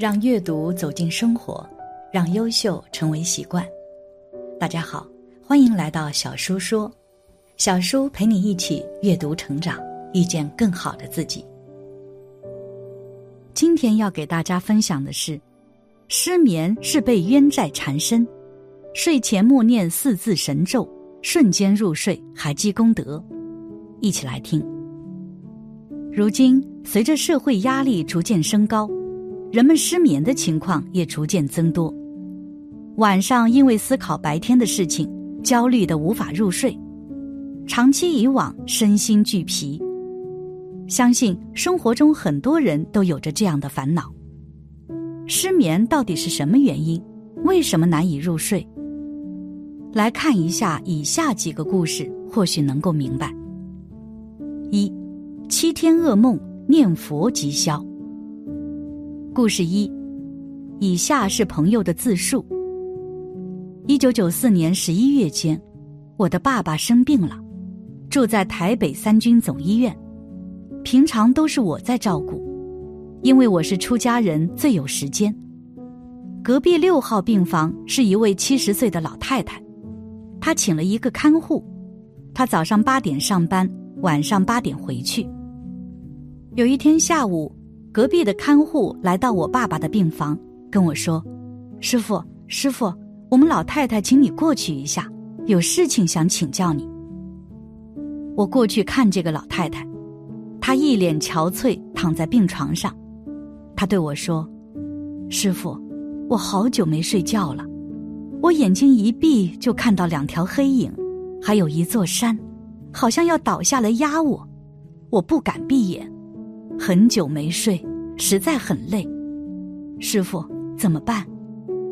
让阅读走进生活，让优秀成为习惯。大家好，欢迎来到小叔说，小叔陪你一起阅读成长，遇见更好的自己。今天要给大家分享的是，失眠是被冤债缠身，睡前默念四字神咒，瞬间入睡还积功德。一起来听。如今，随着社会压力逐渐升高。人们失眠的情况也逐渐增多，晚上因为思考白天的事情，焦虑的无法入睡，长期以往身心俱疲。相信生活中很多人都有着这样的烦恼。失眠到底是什么原因？为什么难以入睡？来看一下以下几个故事，或许能够明白。一，七天噩梦，念佛即消。故事一，以下是朋友的自述。一九九四年十一月间，我的爸爸生病了，住在台北三军总医院。平常都是我在照顾，因为我是出家人，最有时间。隔壁六号病房是一位七十岁的老太太，她请了一个看护，她早上八点上班，晚上八点回去。有一天下午。隔壁的看护来到我爸爸的病房，跟我说：“师傅，师傅，我们老太太请你过去一下，有事情想请教你。”我过去看这个老太太，她一脸憔悴，躺在病床上。她对我说：“师傅，我好久没睡觉了，我眼睛一闭就看到两条黑影，还有一座山，好像要倒下来压我，我不敢闭眼。”很久没睡，实在很累。师傅怎么办？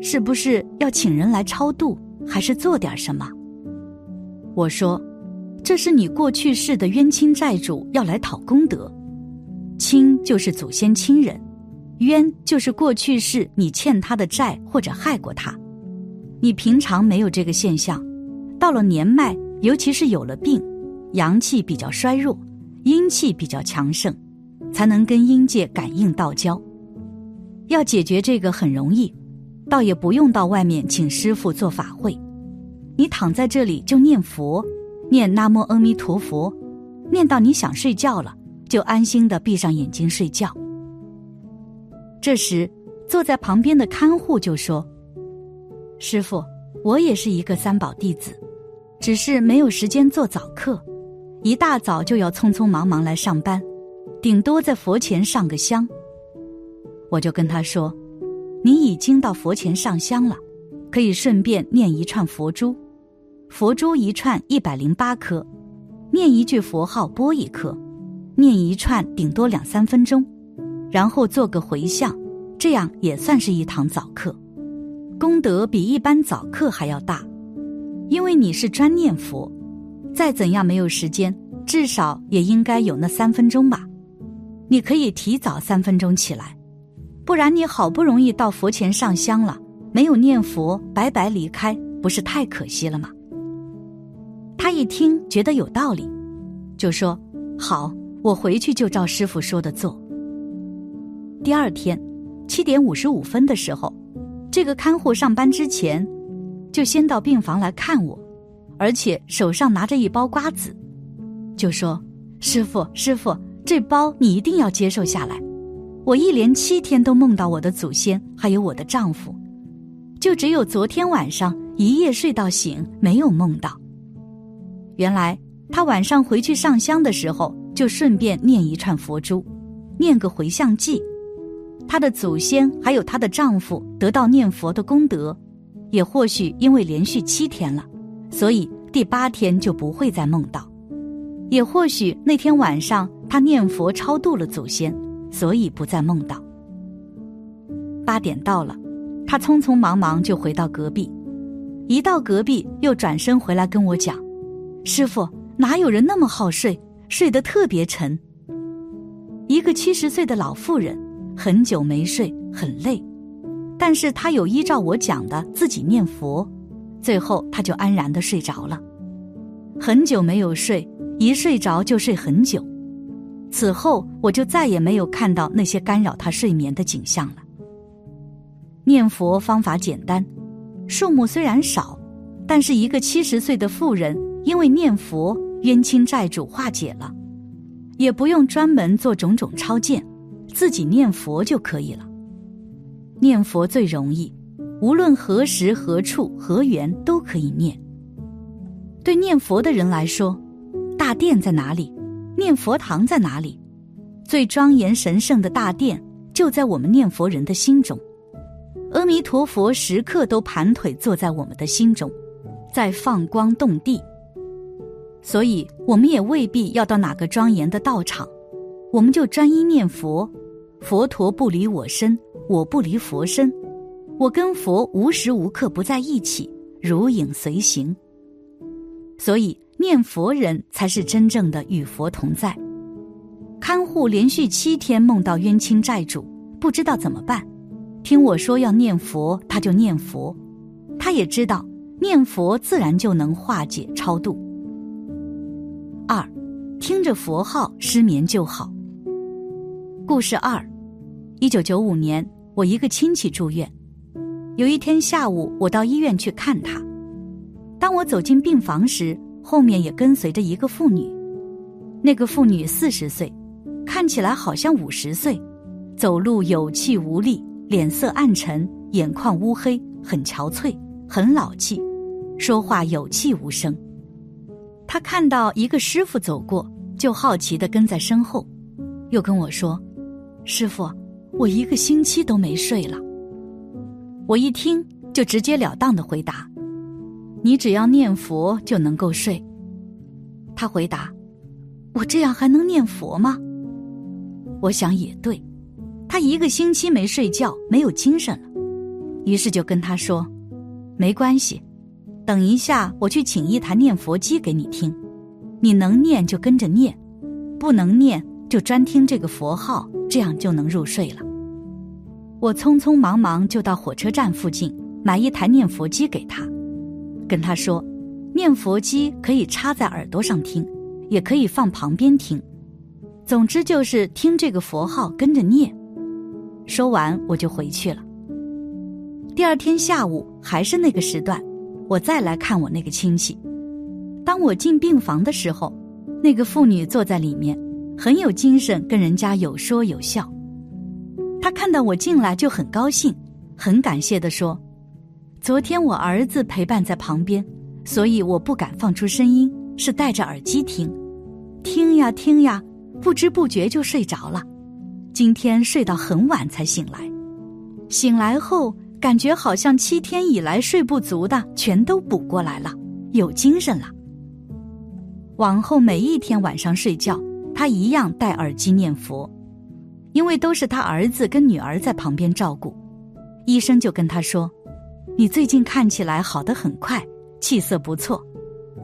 是不是要请人来超度，还是做点什么？我说：“这是你过去世的冤亲债主要来讨功德，亲就是祖先亲人，冤就是过去世你欠他的债或者害过他。你平常没有这个现象，到了年迈，尤其是有了病，阳气比较衰弱，阴气比较强盛。”才能跟阴界感应道交。要解决这个很容易，倒也不用到外面请师傅做法会，你躺在这里就念佛，念南无阿弥陀佛，念到你想睡觉了，就安心的闭上眼睛睡觉。这时，坐在旁边的看护就说：“师傅，我也是一个三宝弟子，只是没有时间做早课，一大早就要匆匆忙忙来上班。”顶多在佛前上个香，我就跟他说：“你已经到佛前上香了，可以顺便念一串佛珠，佛珠一串一百零八颗，念一句佛号拨一颗，念一串顶多两三分钟，然后做个回向，这样也算是一堂早课，功德比一般早课还要大，因为你是专念佛，再怎样没有时间，至少也应该有那三分钟吧。”你可以提早三分钟起来，不然你好不容易到佛前上香了，没有念佛，白白离开，不是太可惜了吗？他一听觉得有道理，就说：“好，我回去就照师傅说的做。”第二天七点五十五分的时候，这个看护上班之前，就先到病房来看我，而且手上拿着一包瓜子，就说：“师傅，师傅。”这包你一定要接受下来。我一连七天都梦到我的祖先，还有我的丈夫，就只有昨天晚上一夜睡到醒，没有梦到。原来他晚上回去上香的时候，就顺便念一串佛珠，念个回向偈。她的祖先还有她的丈夫得到念佛的功德，也或许因为连续七天了，所以第八天就不会再梦到。也或许那天晚上他念佛超度了祖先，所以不再梦到。八点到了，他匆匆忙忙就回到隔壁，一到隔壁又转身回来跟我讲：“师傅，哪有人那么好睡，睡得特别沉。”一个七十岁的老妇人，很久没睡，很累，但是她有依照我讲的自己念佛，最后她就安然的睡着了。很久没有睡。一睡着就睡很久，此后我就再也没有看到那些干扰他睡眠的景象了。念佛方法简单，数目虽然少，但是一个七十岁的妇人因为念佛，冤亲债主化解了，也不用专门做种种超荐，自己念佛就可以了。念佛最容易，无论何时何处何缘都可以念。对念佛的人来说，大殿在哪里？念佛堂在哪里？最庄严神圣的大殿就在我们念佛人的心中。阿弥陀佛时刻都盘腿坐在我们的心中，在放光动地。所以，我们也未必要到哪个庄严的道场，我们就专一念佛。佛陀不离我身，我不离佛身，我跟佛无时无刻不在一起，如影随形。所以，念佛人才是真正的与佛同在。看护连续七天梦到冤亲债主，不知道怎么办。听我说要念佛，他就念佛。他也知道念佛自然就能化解超度。二，听着佛号失眠就好。故事二，一九九五年，我一个亲戚住院，有一天下午，我到医院去看他。当我走进病房时，后面也跟随着一个妇女。那个妇女四十岁，看起来好像五十岁，走路有气无力，脸色暗沉，眼眶乌黑，很憔悴，很老气，说话有气无声。他看到一个师傅走过，就好奇的跟在身后，又跟我说：“师傅，我一个星期都没睡了。”我一听就直截了当的回答。你只要念佛就能够睡。他回答：“我这样还能念佛吗？”我想也对，他一个星期没睡觉，没有精神了。于是就跟他说：“没关系，等一下我去请一台念佛机给你听，你能念就跟着念，不能念就专听这个佛号，这样就能入睡了。”我匆匆忙忙就到火车站附近买一台念佛机给他。跟他说，念佛机可以插在耳朵上听，也可以放旁边听，总之就是听这个佛号跟着念。说完我就回去了。第二天下午还是那个时段，我再来看我那个亲戚。当我进病房的时候，那个妇女坐在里面，很有精神，跟人家有说有笑。她看到我进来就很高兴，很感谢的说。昨天我儿子陪伴在旁边，所以我不敢放出声音，是戴着耳机听，听呀听呀，不知不觉就睡着了。今天睡到很晚才醒来，醒来后感觉好像七天以来睡不足的全都补过来了，有精神了。往后每一天晚上睡觉，他一样戴耳机念佛，因为都是他儿子跟女儿在旁边照顾，医生就跟他说。你最近看起来好的很快，气色不错。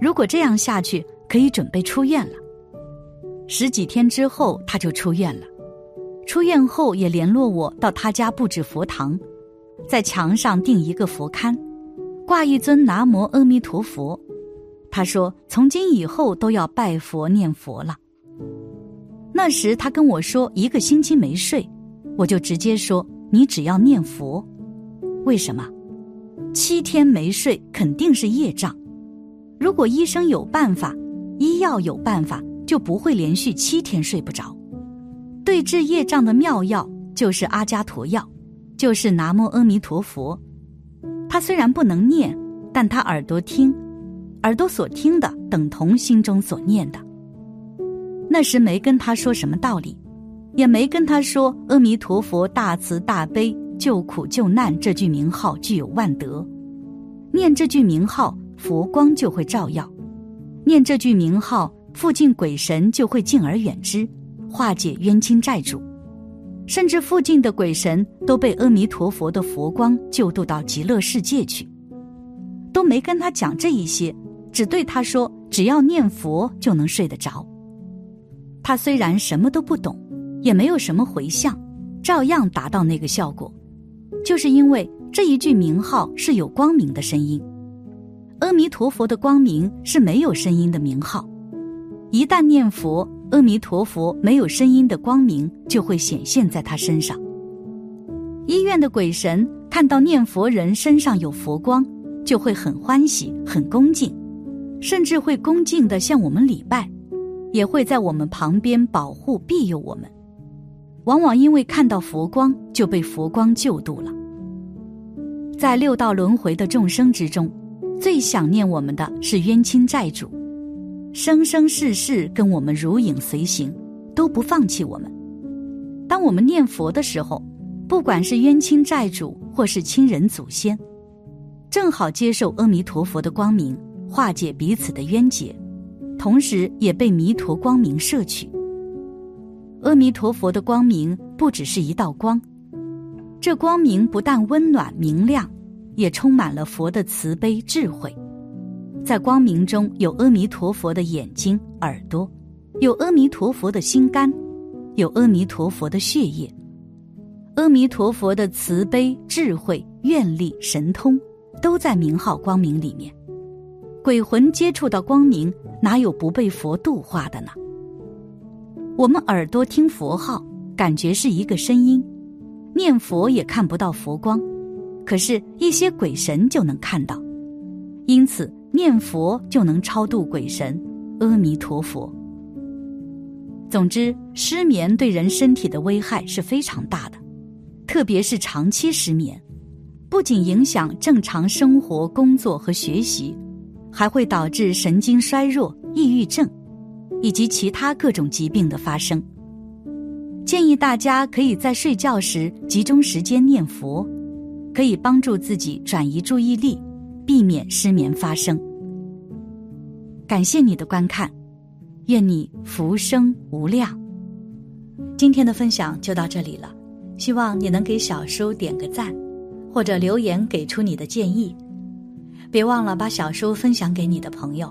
如果这样下去，可以准备出院了。十几天之后，他就出院了。出院后也联络我到他家布置佛堂，在墙上钉一个佛龛，挂一尊南无阿弥陀佛。他说从今以后都要拜佛念佛了。那时他跟我说一个星期没睡，我就直接说你只要念佛。为什么？七天没睡肯定是业障，如果医生有办法，医药有办法，就不会连续七天睡不着。对治业障的妙药就是阿伽陀药，就是南无阿弥陀佛。他虽然不能念，但他耳朵听，耳朵所听的等同心中所念的。那时没跟他说什么道理，也没跟他说阿弥陀佛大慈大悲。救苦救难这句名号具有万德，念这句名号，佛光就会照耀；念这句名号，附近鬼神就会敬而远之，化解冤亲债主，甚至附近的鬼神都被阿弥陀佛的佛光救度到极乐世界去。都没跟他讲这一些，只对他说：只要念佛就能睡得着。他虽然什么都不懂，也没有什么回向，照样达到那个效果。就是因为这一句名号是有光明的声音，阿弥陀佛的光明是没有声音的名号。一旦念佛，阿弥陀佛没有声音的光明就会显现在他身上。医院的鬼神看到念佛人身上有佛光，就会很欢喜、很恭敬，甚至会恭敬的向我们礼拜，也会在我们旁边保护庇佑我们。往往因为看到佛光，就被佛光救度了。在六道轮回的众生之中，最想念我们的是冤亲债主，生生世世跟我们如影随形，都不放弃我们。当我们念佛的时候，不管是冤亲债主或是亲人祖先，正好接受阿弥陀佛的光明，化解彼此的冤结，同时也被弥陀光明摄取。阿弥陀佛的光明不只是一道光，这光明不但温暖明亮，也充满了佛的慈悲智慧。在光明中有阿弥陀佛的眼睛、耳朵，有阿弥陀佛的心肝，有阿弥陀佛的血液。阿弥陀佛的慈悲、智慧、愿力、神通，都在名号光明里面。鬼魂接触到光明，哪有不被佛度化的呢？我们耳朵听佛号，感觉是一个声音；念佛也看不到佛光，可是，一些鬼神就能看到。因此，念佛就能超度鬼神。阿弥陀佛。总之，失眠对人身体的危害是非常大的，特别是长期失眠，不仅影响正常生活、工作和学习，还会导致神经衰弱、抑郁症。以及其他各种疾病的发生，建议大家可以在睡觉时集中时间念佛，可以帮助自己转移注意力，避免失眠发生。感谢你的观看，愿你福生无量。今天的分享就到这里了，希望你能给小叔点个赞，或者留言给出你的建议。别忘了把小叔分享给你的朋友。